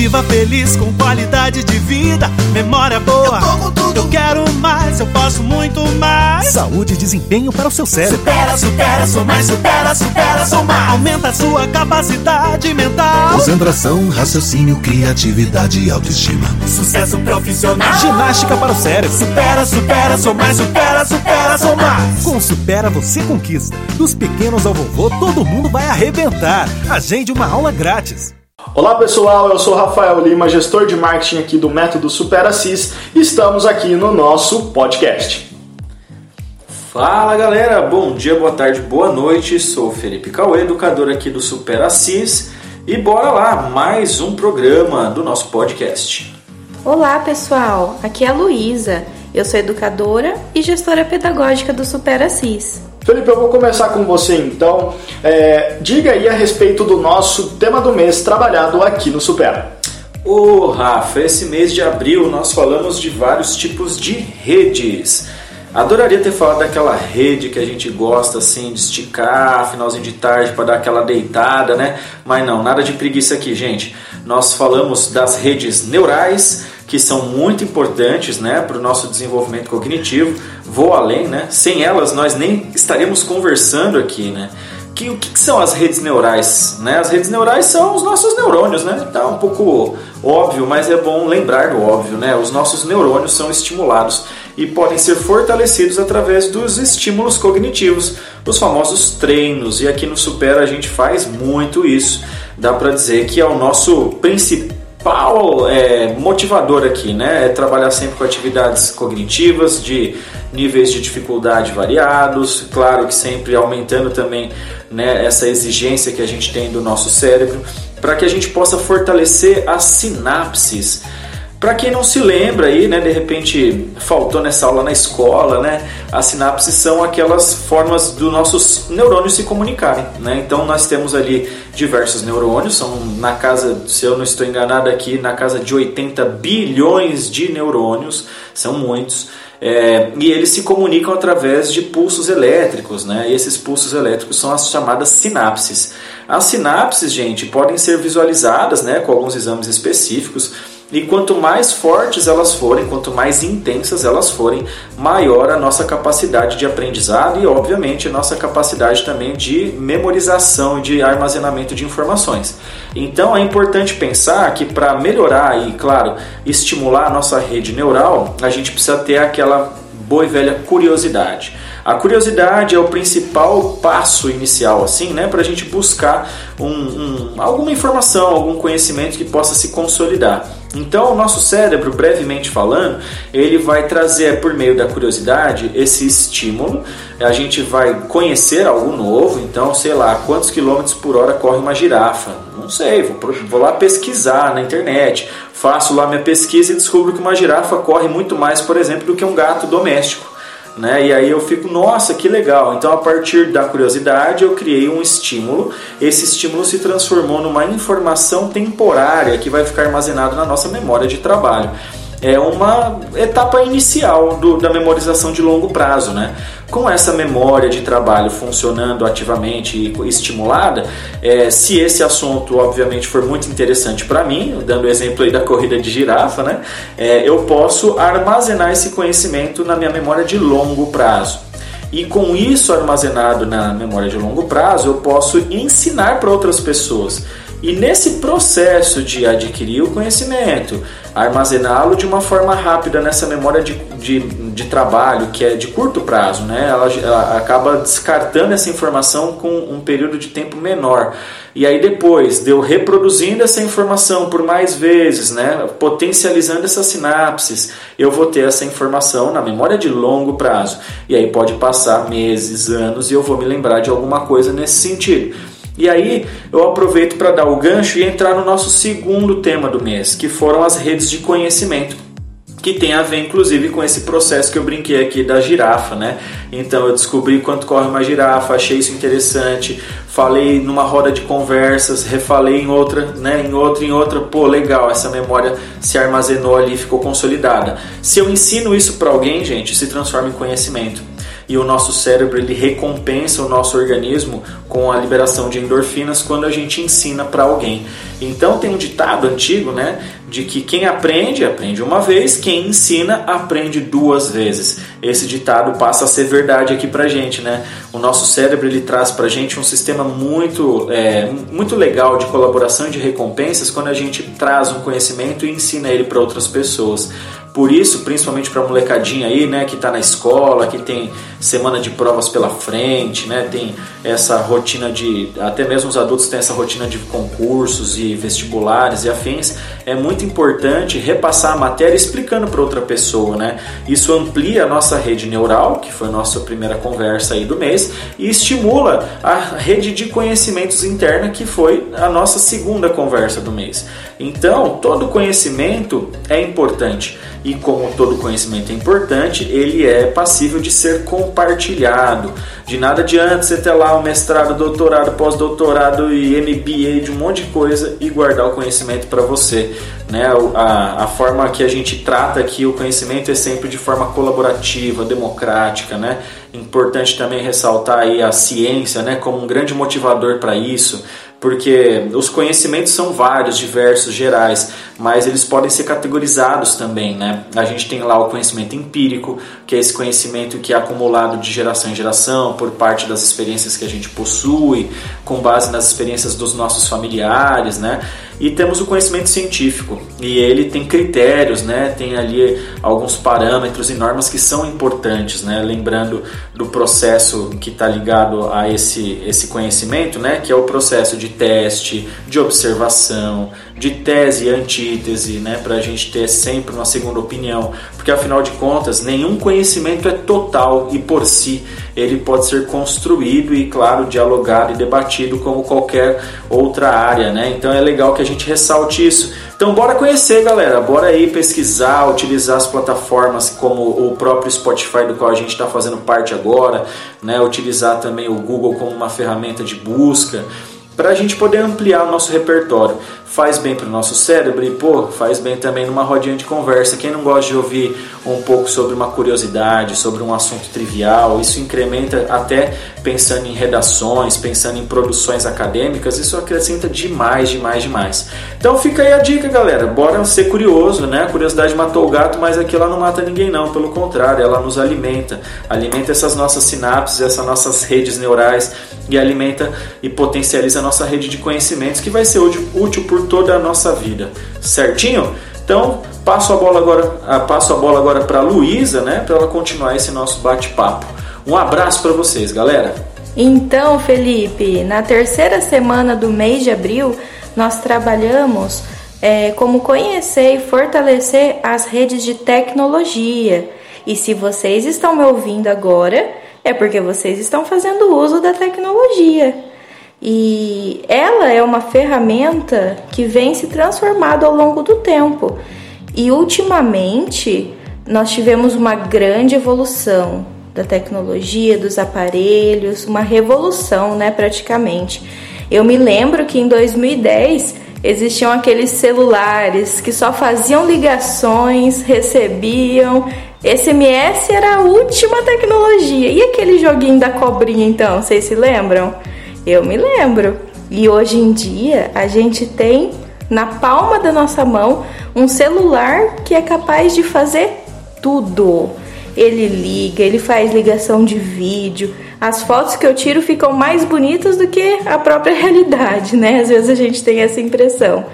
viva feliz com qualidade de vida, memória boa. Eu tô com tudo. Eu quero mais, eu posso muito mais. Saúde e desempenho para o seu cérebro. Supera, supera, sou mais, supera, supera, sou mais. Aumenta a sua capacidade mental. Concentração, raciocínio, criatividade e autoestima. Sucesso profissional. Ginástica para o cérebro. Supera, supera, sou mais, supera, supera, sou mais. Com Supera você conquista. Dos pequenos ao vovô, todo mundo vai arrebentar. Agende uma aula grátis. Olá pessoal, eu sou Rafael Lima, gestor de marketing aqui do Método SuperaCis e estamos aqui no nosso podcast. Fala galera, bom dia, boa tarde, boa noite. Sou Felipe Cauê, educador aqui do SuperaCis e bora lá, mais um programa do nosso podcast. Olá pessoal, aqui é a Luísa. Eu sou educadora e gestora pedagógica do SuperaCis. Felipe, eu vou começar com você então. É, diga aí a respeito do nosso tema do mês trabalhado aqui no Supera. Ô Rafa, esse mês de abril nós falamos de vários tipos de redes. Adoraria ter falado daquela rede que a gente gosta assim de esticar, finalzinho de tarde para dar aquela deitada, né? Mas não, nada de preguiça aqui, gente. Nós falamos das redes neurais, que são muito importantes né, para o nosso desenvolvimento cognitivo. Vou além, né? Sem elas nós nem estaríamos conversando aqui, né? Que, o que, que são as redes neurais? Né? As redes neurais são os nossos neurônios, né? Tá um pouco óbvio, mas é bom lembrar do óbvio, né? Os nossos neurônios são estimulados e podem ser fortalecidos através dos estímulos cognitivos, os famosos treinos. E aqui no Supera a gente faz muito isso. Dá para dizer que é o nosso principal é, motivador aqui, né? É trabalhar sempre com atividades cognitivas de níveis de dificuldade variados, claro que sempre aumentando também né, essa exigência que a gente tem do nosso cérebro, para que a gente possa fortalecer as sinapses. Para quem não se lembra aí, né, de repente faltou nessa aula na escola, né, as sinapses são aquelas formas dos nossos neurônios se comunicarem, né? Então nós temos ali diversos neurônios, são na casa, se eu não estou enganado aqui, na casa de 80 bilhões de neurônios, são muitos. É, e eles se comunicam através de pulsos elétricos, né? E esses pulsos elétricos são as chamadas sinapses. As sinapses, gente, podem ser visualizadas, né, com alguns exames específicos. E quanto mais fortes elas forem, quanto mais intensas elas forem, maior a nossa capacidade de aprendizado e, obviamente, a nossa capacidade também de memorização e de armazenamento de informações. Então é importante pensar que para melhorar e, claro, estimular a nossa rede neural, a gente precisa ter aquela boa e velha curiosidade. A curiosidade é o principal passo inicial, assim, né, para a gente buscar um, um, alguma informação, algum conhecimento que possa se consolidar. Então, o nosso cérebro, brevemente falando, ele vai trazer por meio da curiosidade esse estímulo. A gente vai conhecer algo novo. Então, sei lá, quantos quilômetros por hora corre uma girafa? Não sei, vou, vou lá pesquisar na internet. Faço lá minha pesquisa e descubro que uma girafa corre muito mais, por exemplo, do que um gato doméstico. Né? E aí eu fico, nossa, que legal. Então, a partir da curiosidade, eu criei um estímulo. Esse estímulo se transformou numa informação temporária que vai ficar armazenado na nossa memória de trabalho é uma etapa inicial do, da memorização de longo prazo. Né? Com essa memória de trabalho funcionando ativamente e estimulada, é, se esse assunto obviamente for muito interessante para mim, dando o exemplo aí da corrida de girafa, né? É, eu posso armazenar esse conhecimento na minha memória de longo prazo. E com isso armazenado na memória de longo prazo, eu posso ensinar para outras pessoas. E nesse processo de adquirir o conhecimento, armazená-lo de uma forma rápida nessa memória de, de, de, trabalho que é de curto prazo, né? Ela, ela, acaba descartando essa informação com um período de tempo menor. E aí depois de eu reproduzindo essa informação por mais vezes, né? potencializando essas sinapses, eu vou ter essa informação na memória de longo prazo. E aí pode passar meses, anos e eu vou me lembrar de alguma coisa nesse sentido. E aí eu aproveito para dar o gancho e entrar no nosso segundo tema do mês, que foram as redes de conhecimento que tem a ver inclusive com esse processo que eu brinquei aqui da girafa, né? Então eu descobri quanto corre uma girafa, achei isso interessante, falei numa roda de conversas, refalei em outra, né? Em outra, em outra, pô, legal, essa memória se armazenou ali, ficou consolidada. Se eu ensino isso para alguém, gente, se transforma em conhecimento. E o nosso cérebro ele recompensa o nosso organismo com a liberação de endorfinas quando a gente ensina para alguém. Então tem um ditado antigo, né, de que quem aprende, aprende uma vez, quem ensina, aprende duas vezes. Esse ditado passa a ser verdade aqui pra gente, né? O nosso cérebro ele traz pra gente um sistema muito, é, muito legal de colaboração e de recompensas quando a gente traz um conhecimento e ensina ele para outras pessoas. Por isso, principalmente para molecadinha aí, né, que está na escola, que tem semana de provas pela frente, né, tem essa rotina de, até mesmo os adultos têm essa rotina de concursos e vestibulares e afins, é muito importante repassar a matéria explicando para outra pessoa, né? Isso amplia a nossa rede neural, que foi a nossa primeira conversa aí do mês, e estimula a rede de conhecimentos interna, que foi a nossa segunda conversa do mês. Então, todo conhecimento é importante e como todo conhecimento é importante, ele é passível de ser compartilhado. De nada adianta você ter lá um mestrado, doutorado, pós-doutorado e MBA de um monte de coisa e guardar o conhecimento para você. Né? A, a forma que a gente trata aqui o conhecimento é sempre de forma colaborativa, democrática. Né? Importante também ressaltar aí a ciência né? como um grande motivador para isso porque os conhecimentos são vários, diversos, gerais, mas eles podem ser categorizados também, né? A gente tem lá o conhecimento empírico, que é esse conhecimento que é acumulado de geração em geração por parte das experiências que a gente possui, com base nas experiências dos nossos familiares, né? E temos o conhecimento científico, e ele tem critérios, né? Tem ali alguns parâmetros e normas que são importantes, né? Lembrando do processo que está ligado a esse, esse conhecimento, né? Que é o processo de teste, de observação, de tese e antítese, né, para a gente ter sempre uma segunda opinião, porque afinal de contas nenhum conhecimento é total e por si ele pode ser construído e claro dialogado e debatido como qualquer outra área, né? Então é legal que a gente ressalte isso. Então bora conhecer, galera, bora aí pesquisar, utilizar as plataformas como o próprio Spotify do qual a gente está fazendo parte agora, né? Utilizar também o Google como uma ferramenta de busca para a gente poder ampliar o nosso repertório faz bem para o nosso cérebro e pô, faz bem também numa rodinha de conversa. Quem não gosta de ouvir um pouco sobre uma curiosidade, sobre um assunto trivial, isso incrementa até pensando em redações, pensando em produções acadêmicas, isso acrescenta demais, demais, demais. Então fica aí a dica, galera. Bora ser curioso, né? A curiosidade matou o gato, mas aqui ela não mata ninguém não, pelo contrário, ela nos alimenta. Alimenta essas nossas sinapses, essas nossas redes neurais e alimenta e potencializa a nossa rede de conhecimentos que vai ser útil por toda a nossa vida. Certinho? Então, passo a bola agora, passo a bola agora para Luísa, né, para ela continuar esse nosso bate-papo. Um abraço para vocês, galera. Então, Felipe, na terceira semana do mês de abril, nós trabalhamos é, como conhecer e fortalecer as redes de tecnologia. E se vocês estão me ouvindo agora, é porque vocês estão fazendo uso da tecnologia. E ela é uma ferramenta que vem se transformando ao longo do tempo. E ultimamente nós tivemos uma grande evolução da tecnologia, dos aparelhos, uma revolução, né, praticamente. Eu me lembro que em 2010 existiam aqueles celulares que só faziam ligações, recebiam. SMS era a última tecnologia. E aquele joguinho da cobrinha então, vocês se lembram? Eu me lembro. E hoje em dia a gente tem na palma da nossa mão um celular que é capaz de fazer tudo. Ele liga, ele faz ligação de vídeo. As fotos que eu tiro ficam mais bonitas do que a própria realidade, né? Às vezes a gente tem essa impressão.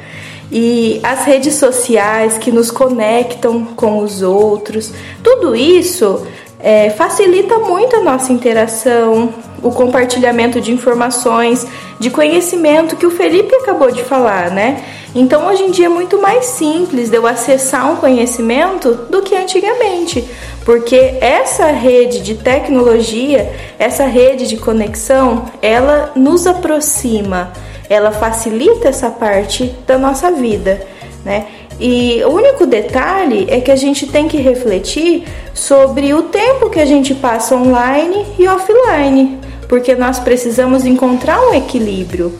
E as redes sociais que nos conectam com os outros, tudo isso é, facilita muito a nossa interação, o compartilhamento de informações, de conhecimento que o Felipe acabou de falar, né? Então hoje em dia é muito mais simples de eu acessar um conhecimento do que antigamente, porque essa rede de tecnologia, essa rede de conexão, ela nos aproxima, ela facilita essa parte da nossa vida, né? E o único detalhe é que a gente tem que refletir sobre o tempo que a gente passa online e offline, porque nós precisamos encontrar um equilíbrio.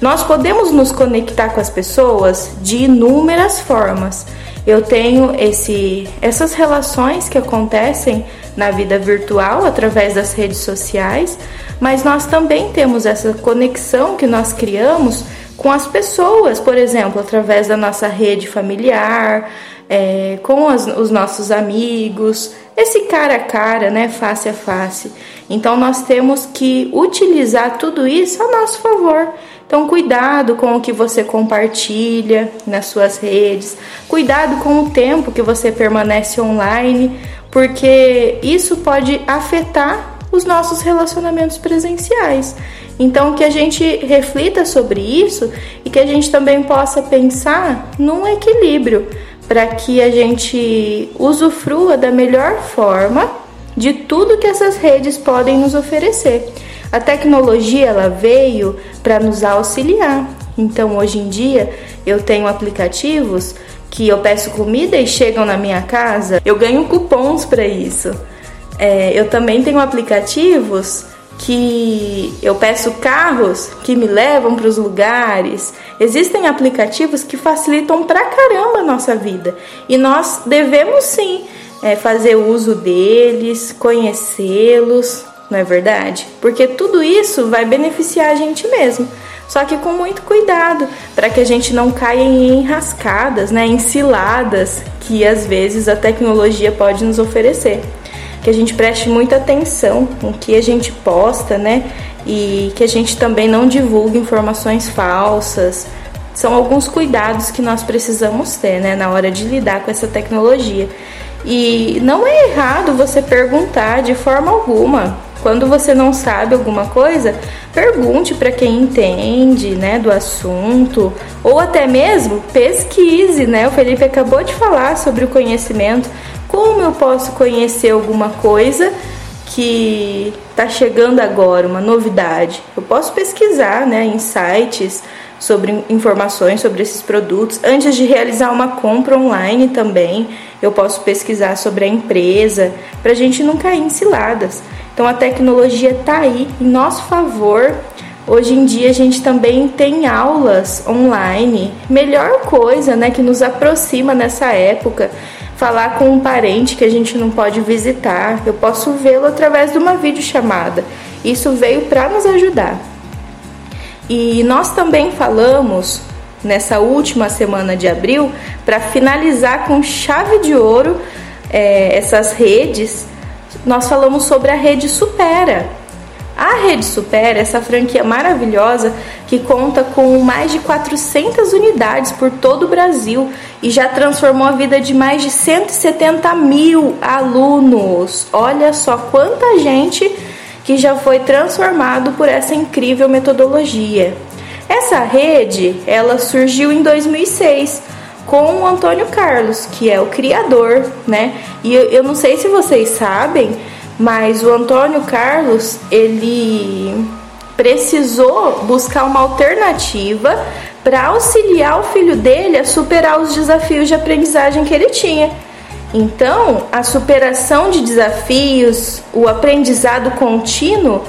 Nós podemos nos conectar com as pessoas de inúmeras formas. Eu tenho esse, essas relações que acontecem na vida virtual através das redes sociais, mas nós também temos essa conexão que nós criamos com as pessoas, por exemplo, através da nossa rede familiar, é, com as, os nossos amigos, esse cara a cara, né, face a face. Então nós temos que utilizar tudo isso a nosso favor. Então, cuidado com o que você compartilha nas suas redes, cuidado com o tempo que você permanece online, porque isso pode afetar os nossos relacionamentos presenciais. Então, que a gente reflita sobre isso e que a gente também possa pensar num equilíbrio para que a gente usufrua da melhor forma de tudo que essas redes podem nos oferecer. A tecnologia ela veio para nos auxiliar. Então, hoje em dia, eu tenho aplicativos que eu peço comida e chegam na minha casa, eu ganho cupons para isso. É, eu também tenho aplicativos que eu peço carros que me levam para os lugares. Existem aplicativos que facilitam pra caramba a nossa vida e nós devemos sim é, fazer uso deles, conhecê-los, não é verdade? Porque tudo isso vai beneficiar a gente mesmo. Só que com muito cuidado, para que a gente não caia em enrascadas, né, em ciladas que às vezes a tecnologia pode nos oferecer que a gente preste muita atenção no que a gente posta, né? E que a gente também não divulgue informações falsas. São alguns cuidados que nós precisamos ter, né, na hora de lidar com essa tecnologia. E não é errado você perguntar de forma alguma. Quando você não sabe alguma coisa, pergunte para quem entende, né, do assunto, ou até mesmo pesquise, né? O Felipe acabou de falar sobre o conhecimento. Como eu posso conhecer alguma coisa que está chegando agora, uma novidade? Eu posso pesquisar né, em sites sobre informações sobre esses produtos. Antes de realizar uma compra online também, eu posso pesquisar sobre a empresa para a gente não cair em ciladas. Então a tecnologia está aí em nosso favor. Hoje em dia a gente também tem aulas online, melhor coisa, né, que nos aproxima nessa época falar com um parente que a gente não pode visitar, eu posso vê-lo através de uma videochamada. Isso veio para nos ajudar. E nós também falamos nessa última semana de abril para finalizar com chave de ouro é, essas redes. Nós falamos sobre a rede Supera, a Rede Supera, essa franquia maravilhosa que conta com mais de 400 unidades por todo o Brasil e já transformou a vida de mais de 170 mil alunos. Olha só quanta gente que já foi transformado por essa incrível metodologia. Essa rede, ela surgiu em 2006 com o Antônio Carlos, que é o criador, né? E eu, eu não sei se vocês sabem, mas o Antônio Carlos, ele precisou buscar uma alternativa para auxiliar o filho dele a superar os desafios de aprendizagem que ele tinha. Então, a superação de desafios, o aprendizado contínuo,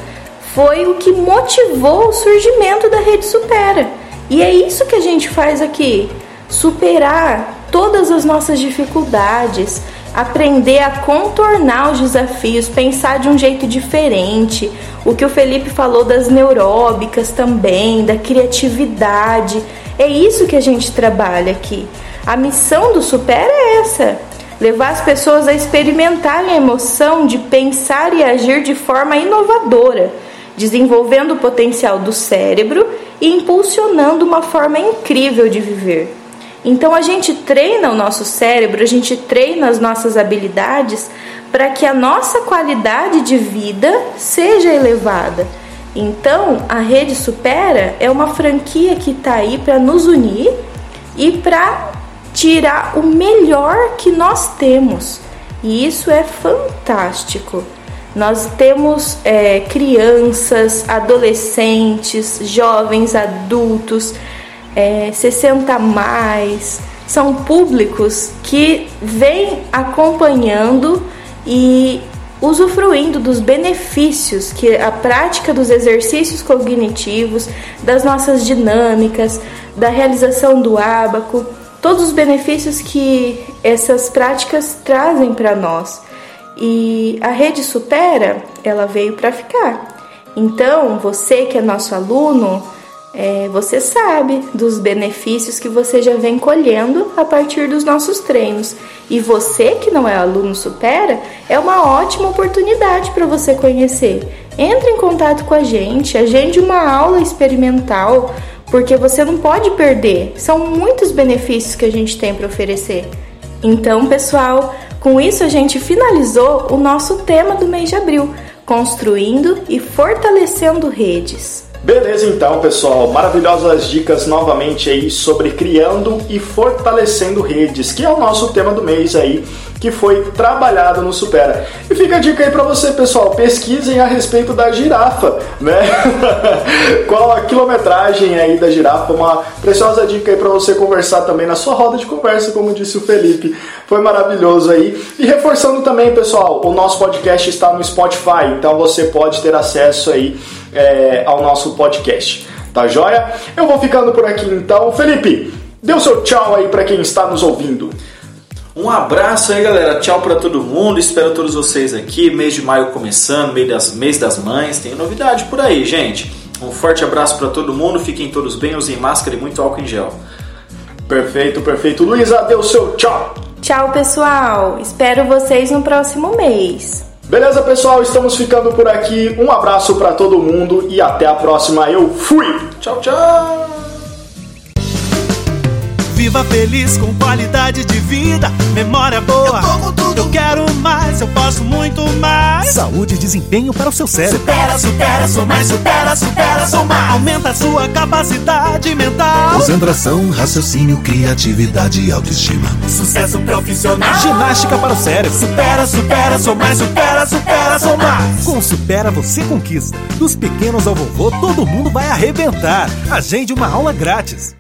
foi o que motivou o surgimento da Rede Supera. E é isso que a gente faz aqui: superar todas as nossas dificuldades, aprender a contornar os desafios, pensar de um jeito diferente. O que o Felipe falou das neuróbicas também, da criatividade. É isso que a gente trabalha aqui. A missão do Super é essa: levar as pessoas a experimentarem a emoção de pensar e agir de forma inovadora, desenvolvendo o potencial do cérebro e impulsionando uma forma incrível de viver. Então a gente treina o nosso cérebro, a gente treina as nossas habilidades para que a nossa qualidade de vida seja elevada. Então a Rede Supera é uma franquia que está aí para nos unir e para tirar o melhor que nós temos. E isso é fantástico. Nós temos é, crianças, adolescentes, jovens, adultos é, 60 mais, são públicos que vêm acompanhando e usufruindo dos benefícios que a prática dos exercícios cognitivos, das nossas dinâmicas, da realização do ábaco, todos os benefícios que essas práticas trazem para nós. E a rede Supera, ela veio para ficar. Então, você que é nosso aluno, é, você sabe dos benefícios que você já vem colhendo a partir dos nossos treinos. E você que não é aluno Supera, é uma ótima oportunidade para você conhecer. Entre em contato com a gente, agende uma aula experimental, porque você não pode perder. São muitos benefícios que a gente tem para oferecer. Então, pessoal, com isso a gente finalizou o nosso tema do mês de abril, construindo e fortalecendo redes. Beleza então, pessoal. Maravilhosas dicas novamente aí sobre criando e fortalecendo redes, que é o nosso tema do mês aí, que foi trabalhado no Supera. E fica a dica aí para você, pessoal, pesquisem a respeito da girafa, né? Qual a quilometragem aí da girafa? Uma preciosa dica aí para você conversar também na sua roda de conversa, como disse o Felipe. Foi maravilhoso aí. E reforçando também, pessoal, o nosso podcast está no Spotify, então você pode ter acesso aí é, ao nosso podcast. Tá joia? Eu vou ficando por aqui então. Felipe, dê o seu tchau aí para quem está nos ouvindo. Um abraço aí, galera. Tchau para todo mundo. Espero todos vocês aqui. Mês de maio começando, mês das, mês das mães. Tem novidade por aí, gente. Um forte abraço para todo mundo. Fiquem todos bem. Usem máscara e muito álcool em gel. Perfeito, perfeito. Luísa, dê o seu tchau. Tchau, pessoal. Espero vocês no próximo mês. Beleza, pessoal? Estamos ficando por aqui. Um abraço para todo mundo e até a próxima. Eu fui. Tchau, tchau. Viva feliz com qualidade de vida, memória boa. Eu, eu quero mais, eu posso muito mais. Saúde e desempenho para o seu cérebro. Supera, supera, sou mais, supera, supera, sou mais. Aumenta a sua capacidade mental. Concentração, raciocínio, criatividade e autoestima. Sucesso profissional. Ginástica para o cérebro. Supera, supera, sou mais, supera, supera, sou mais. Com Supera você conquista. Dos pequenos ao vovô, todo mundo vai arrebentar. Agende uma aula grátis.